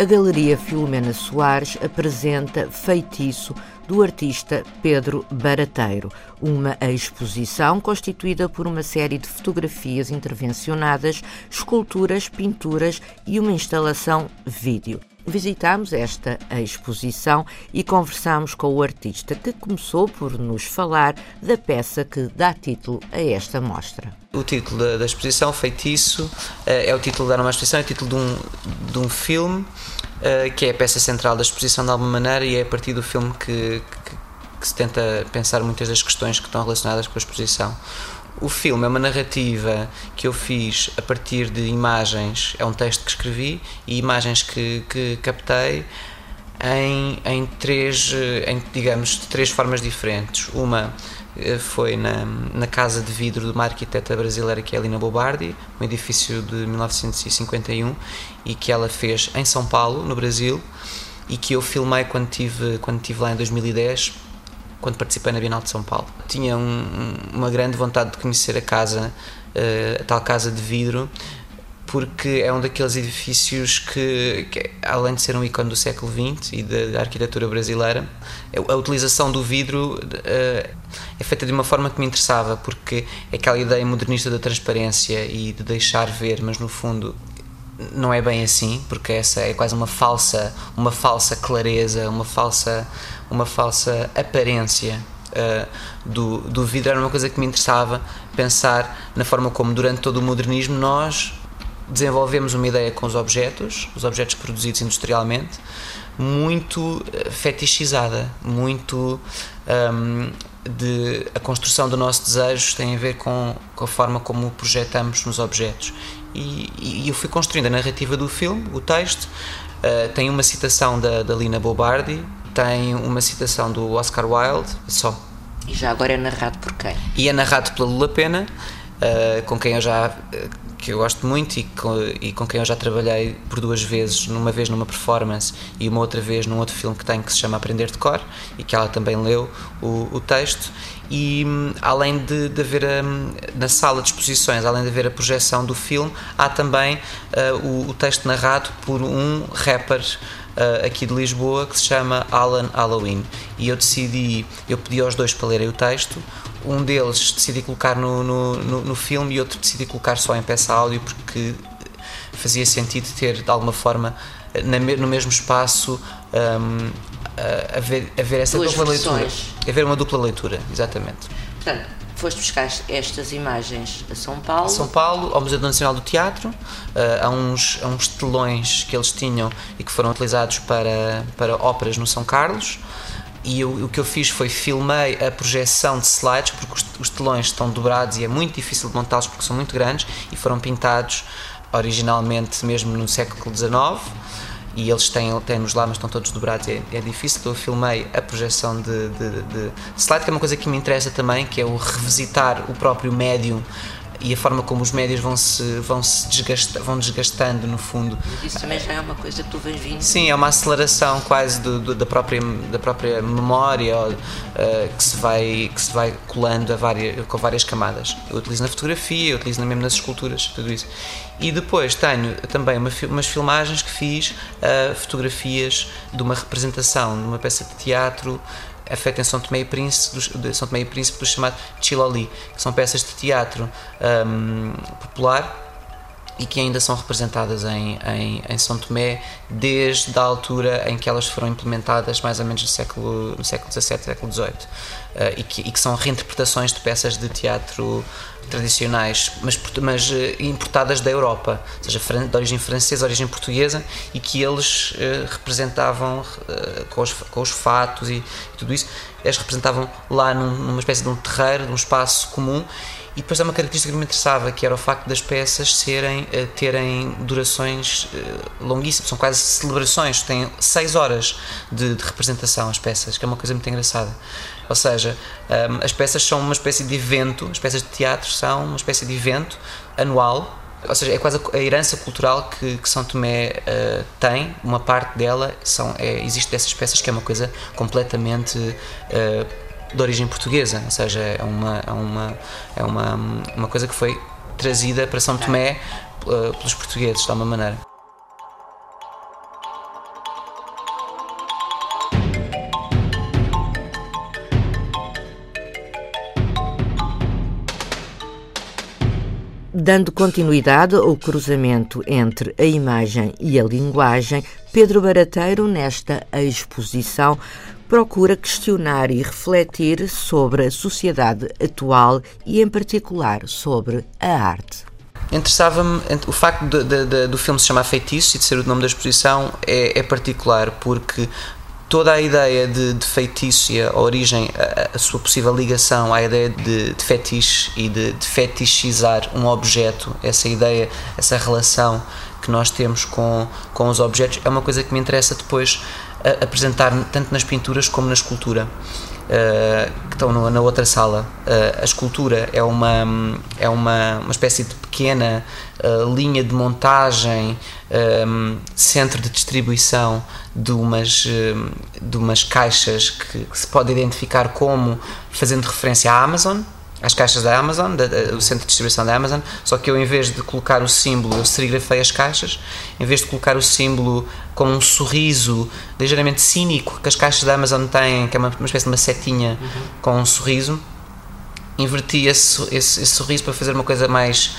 A Galeria Filomena Soares apresenta Feitiço do artista Pedro Barateiro, uma exposição constituída por uma série de fotografias intervencionadas, esculturas, pinturas e uma instalação vídeo. Visitámos esta exposição e conversámos com o artista que começou por nos falar da peça que dá título a esta mostra. O título da, exposição, Feitiço, eh, é o título da nova exposição, é o título de um, de um filme eh, que é a peça central da exposição de alguma maneira e é a partir do filme que, que, que se tenta pensar muitas das questões que estão relacionadas com a exposição. O filme é uma narrativa que eu fiz a partir de imagens, é um texto que escrevi e imagens que, que captei em, em três, em, digamos, três formas diferentes. Uma eh, foi na, na casa de vidro de uma arquiteta brasileira que é a Lina Bobardi, um edifício de 1951 e que ela fez em São Paulo, no Brasil, e que eu filmei quando tive quando tive lá em 2010, quando participei na Bienal de São Paulo. Tinha um, uma grande vontade de conhecer a casa, eh, a tal casa de vidro, porque é um daqueles edifícios que, que, além de ser um ícone do século XX e da, da arquitetura brasileira, a utilização do vidro uh, é feita de uma forma que me interessava, porque é aquela ideia modernista da transparência e de deixar ver, mas no fundo não é bem assim, porque essa é quase uma falsa, uma falsa clareza, uma falsa, uma falsa aparência Uh, do, do vidro era uma coisa que me interessava pensar na forma como durante todo o modernismo nós desenvolvemos uma ideia com os objetos, os objetos produzidos industrialmente, muito eh, fetichizada, muito um, de a construção do nosso desejo tem a ver com, com a forma como projetamos nos objetos. E, e, eu fui construindo a narrativa do filme, o texto, uh, tem uma citação da, da Lina Bobardi, tem uma citação do Oscar Wilde, só. E já agora é narrado por quem? E é narrado pela Lula Pena, uh, com quem eu já uh, que eu gosto muito e com, e com quem eu já trabalhei por duas vezes, numa vez numa performance e uma outra vez num outro filme que tenho que se chama Aprender de Cor e que ela também leu o, o texto e hum, além de, de haver hum, na sala de exposições, além de haver a projeção do filme, há também uh, o, o, texto narrado por um rapper uh, aqui de Lisboa que se chama Alan Halloween e eu decidi, eu pedi aos dois para lerem o texto um deles decidi colocar no, no, no, no filme e outro decidi colocar só em peça áudio porque fazia sentido ter de alguma forma na, no mesmo espaço um, haver, haver essa Duas dupla versões. leitura. Haver uma dupla leitura, exatamente. Portanto, foste buscar estas imagens a São Paulo. A São Paulo, ao Museu Nacional do Teatro, uh, há, uns, há uns telões que eles tinham e que foram utilizados para, para óperas no São Carlos e eu, o que eu fiz foi filmei a projeção de slides porque os, os telões estão dobrados e é muito difícil de montá-los porque são muito grandes e foram pintados originalmente mesmo no século XIX e eles têm, têm-nos lá, mas estão todos dobrados, é, é difícil. Eu filmei a projeção de, de, de, slide, que é uma coisa que me interessa também, que é o revisitar o próprio médium e a forma como os médios vão se, vão se desgasta, vão desgastando no fundo. Isso também já é uma coisa que tu vens vindo. Sim, é uma aceleração quase do, do, da, própria, da própria memória uh, que, se vai, que se vai colando a várias, com várias camadas. Eu utilizo na fotografia, eu utilizo mesmo nas esculturas, tudo isso. E depois tenho também uma, umas filmagens que fiz, uh, fotografias de uma representação, de uma peça de teatro é feita em São Tomé e Príncipe, do, São Tomé e Príncipe do chamado Chiloli, que são peças de teatro um, popular e que ainda são representadas em, em, em, São Tomé desde a altura em que elas foram implementadas, mais ou menos no século, no século XVII, século XVIII, uh, e, que, e que são reinterpretações de peças de teatro tradicionais, mas, mas uh, importadas da Europa, ou seja, de origem francesa, origem portuguesa, e que eles uh, representavam com os, com, os, fatos e, e tudo isso, eles representavam lá num, numa espécie de um terreiro, de um espaço comum, E depois há uma característica que me interessava, que era o facto das peças serem, uh, terem durações uh, longuíssimas, são quase celebrações, têm seis horas de, de, representação as peças, que é uma coisa muito engraçada. Ou seja, um, as peças são uma espécie de evento, as peças de teatro são uma espécie de evento anual, ou seja, é quase a, herança cultural que, que São Tomé uh, tem, uma parte dela são, é, existe dessas peças que é uma coisa completamente de origem portuguesa, ou seja, é uma, é uma, é uma, uma coisa que foi trazida para São Tomé uh, pelos portugueses, de alguma maneira. Dando continuidade ao cruzamento entre a imagem e a linguagem, Pedro Barateiro, nesta exposição, procura questionar e refletir sobre a sociedade atual e, em particular, sobre a arte. Interessava-me o facto de, de, de, do filme se chamar Feitiço e de ser o nome da exposição é, é particular porque toda a ideia de, de feitiço e a origem, a, a, sua possível ligação à ideia de, de fetiche e de, de fetichizar um objeto, essa ideia, essa relação que nós temos com, com os objetos, é uma coisa que me interessa depois a, apresentar tanto nas pinturas como na escultura. Uh, que estão no, na outra sala. Uh, a escultura é uma, é uma, uma espécie de pequena uh, linha de montagem, um, centro de distribuição de umas, de umas caixas que, que se pode identificar como fazendo referência à Amazon, as caixas da Amazon, da, da, o centro de distribuição da Amazon, só que eu em vez de colocar o símbolo, eu serigrafei as caixas, em vez de colocar o símbolo com um sorriso ligeiramente cínico que as caixas da Amazon têm, que é uma, uma espécie de uma setinha uhum. com um sorriso, inverti esse, esse, esse, sorriso para fazer uma coisa mais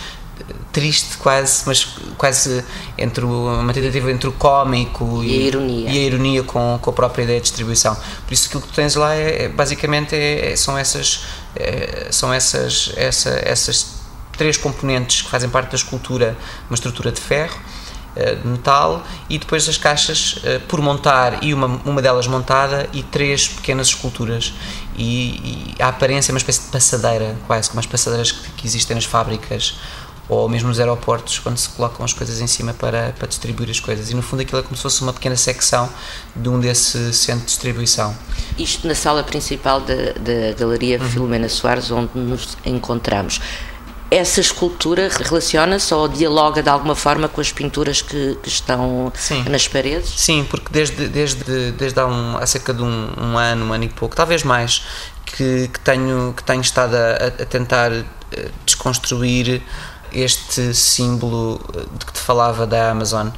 triste quase, mas quase entre o, uma tentativa entre o cómico e, e, a ironia, e a ironia com, com a própria ideia de distribuição. Por isso aquilo que tu tens lá é, é basicamente é, são essas é, são essas, essa, essas três componentes que fazem parte da escultura, uma estrutura de ferro, eh, de metal e depois as caixas eh, por montar e uma, uma delas montada e três pequenas esculturas e, e a aparência é uma espécie de passadeira quase como as passadeiras que, que existem nas fábricas ou mesmo nos aeroportos, quando se colocam as coisas em cima para, para distribuir as coisas. E no fundo aquilo é como se fosse uma pequena secção de um desse centro de distribuição. Isto na sala principal da, da Galeria uhum. Filomena Soares, onde nos encontramos. Essa escultura relaciona-se ou dialoga de alguma forma com as pinturas que, que estão Sim. nas paredes? Sim, porque desde, desde, desde há, um, há cerca de um, um ano, um ano e pouco, talvez mais, que, que, tenho, que tenho estado a, a tentar eh, desconstruir este símbolo de que te falava da Amazon.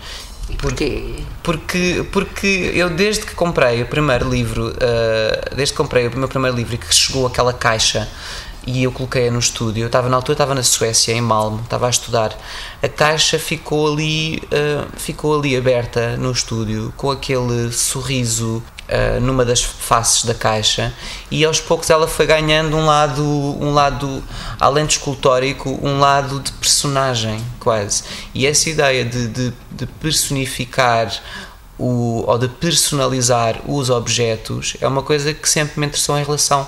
Porquê? Porque, porque eu desde que comprei o primeiro livro, uh, desde que comprei o meu primeiro livro e que chegou aquela caixa e eu coloquei-a no estúdio, eu estava na altura estava na Suécia, em Malmo, estava a estudar, a caixa ficou ali, uh, ficou ali aberta no estúdio com aquele sorriso uh, numa das faces da caixa e aos poucos ela foi ganhando um lado, um lado além de escultórico, um lado de personagem quase. E essa ideia de, de, de personificar o, ou de personalizar os objetos é uma coisa que sempre me interessou em relação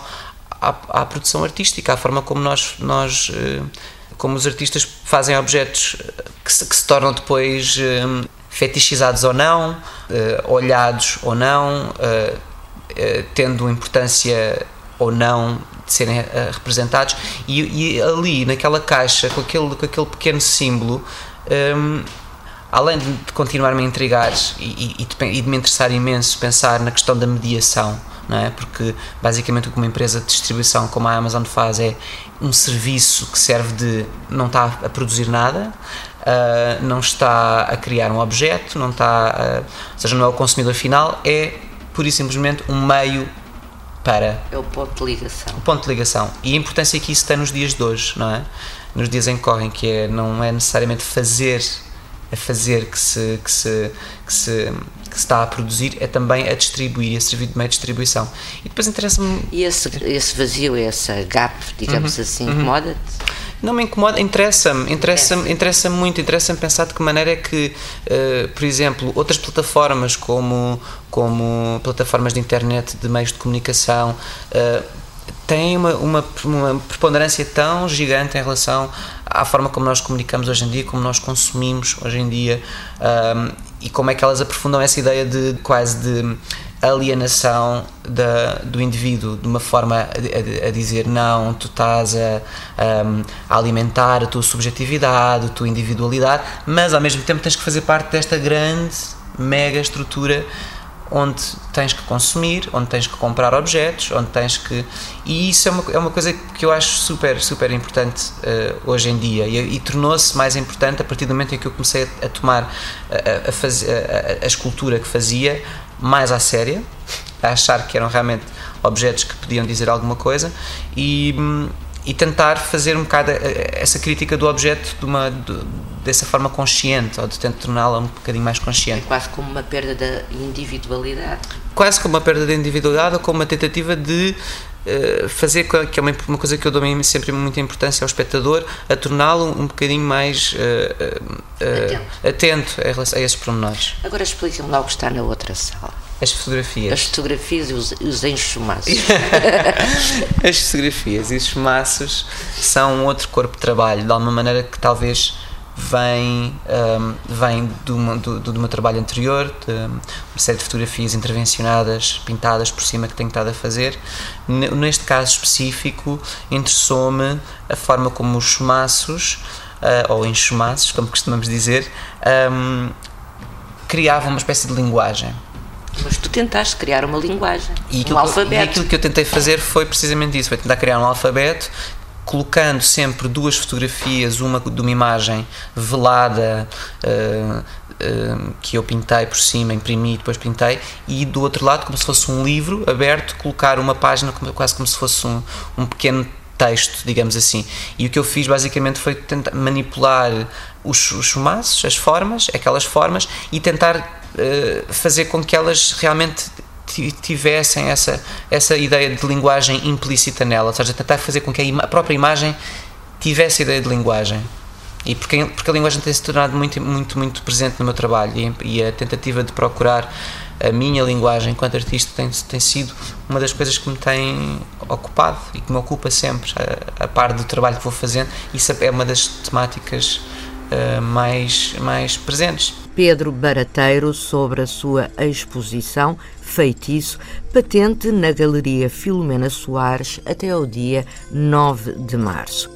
à, à produção artística, à forma como nós, nós uh, como os artistas fazem objetos que se, que se tornam depois uh, fetichizados ou não, uh, olhados ou não, uh, uh, tendo importância ou não de serem representados, e, e, ali naquela caixa, com aquele, com aquele pequeno símbolo, um, além de continuar-me a intrigar e, e, e de me interessar imenso pensar na questão da mediação, não é? Porque basicamente o que uma empresa de distribuição como a Amazon faz é um serviço que serve de não está a produzir nada, uh, não está a criar um objeto, não está, a, ou seja, não é o consumidor final, é pura e simplesmente um meio para. É o ponto de ligação. O ponto de ligação. E a importância que isso tem nos dias de hoje, não é? Nos dias em que correm, que é, não é necessariamente fazer a fazer que se, que se, que se, que se está a produzir é também a distribuir, a servir de meio de distribuição. E depois interessa-me. E esse, esse vazio, essa gap, digamos uhum, assim, uhum. incomoda-te? Não me incomoda, interessa-me, interessa-me, interessa muito, interessa-me pensar de que maneira é que, uh, por exemplo, outras plataformas como, como plataformas de internet, de meios de comunicação, uh, têm uma, uma, uma, preponderância tão gigante em relação à forma como nós comunicamos hoje em dia, como nós consumimos hoje em dia um, e como é que elas aprofundam essa ideia de quase de alienação da, do indivíduo de uma forma a, a, dizer não, tu estás a, a, alimentar a tua subjetividade, a tua individualidade, mas ao mesmo tempo tens que fazer parte desta grande, mega estrutura onde tens que consumir, onde tens que comprar objetos, onde tens que. E isso é uma, é uma coisa que eu acho super, super importante uh, hoje em dia e, e tornou-se mais importante a partir do momento em que eu comecei a, a tomar a, a, fazer, a, escultura que fazia mais à séria, a achar que eram realmente objetos que podiam dizer alguma coisa e, e tentar fazer um bocado essa crítica do objeto de uma. De, dessa forma consciente, ou de tentar torná-la um bocadinho mais consciente. É quase como uma perda da individualidade. Quase como uma perda da individualidade ou como uma tentativa de uh, fazer, que é uma, uma, coisa que eu dou sempre muita importância ao espectador, a torná-lo um bocadinho mais uh, uh, atento. atento a, a esses pormenores. Agora expliquem lá o que está na outra sala. As fotografias. As fotografias e os, os enxumaços. As fotografias e os chumaços são outro corpo de trabalho, de alguma maneira que talvez vem, um, vem do, do, do, meu trabalho anterior, de uma série de fotografias intervencionadas, pintadas por cima que tenho estado a fazer. Neste caso específico, interessou-me a forma como os chumaços, uh, ou enxumaços, como costumamos dizer, um, criavam uma espécie de linguagem. Mas tu tentaste criar uma linguagem, e um alfabeto. E aquilo que eu tentei fazer foi precisamente isso, foi tentar criar um alfabeto colocando sempre duas fotografias, uma de uma imagem velada uh, uh, que eu pintei por cima, imprimi e depois pintei, e do outro lado, como se fosse um livro aberto, colocar uma página quase como se fosse um, um pequeno texto, digamos assim. E o que eu fiz basicamente foi tentar manipular os, os chumaços, as formas, aquelas formas, e tentar uh, fazer com que elas realmente tivessem essa, essa ideia de linguagem implícita nela, ou seja, tentar fazer com que a, própria imagem tivesse a ideia de linguagem. E porque, porque a linguagem tem se tornado muito, muito, muito presente no meu trabalho e, e a tentativa de procurar a minha linguagem enquanto artista tem, tem sido uma das coisas que me tem ocupado e que me ocupa sempre, a, a par do trabalho que vou fazendo. Isso é uma das temáticas uh, mais, mais presentes. Pedro Barateiro sobre a sua exposição Feitiço, patente na Galeria Filomena Soares até ao dia 9 de março.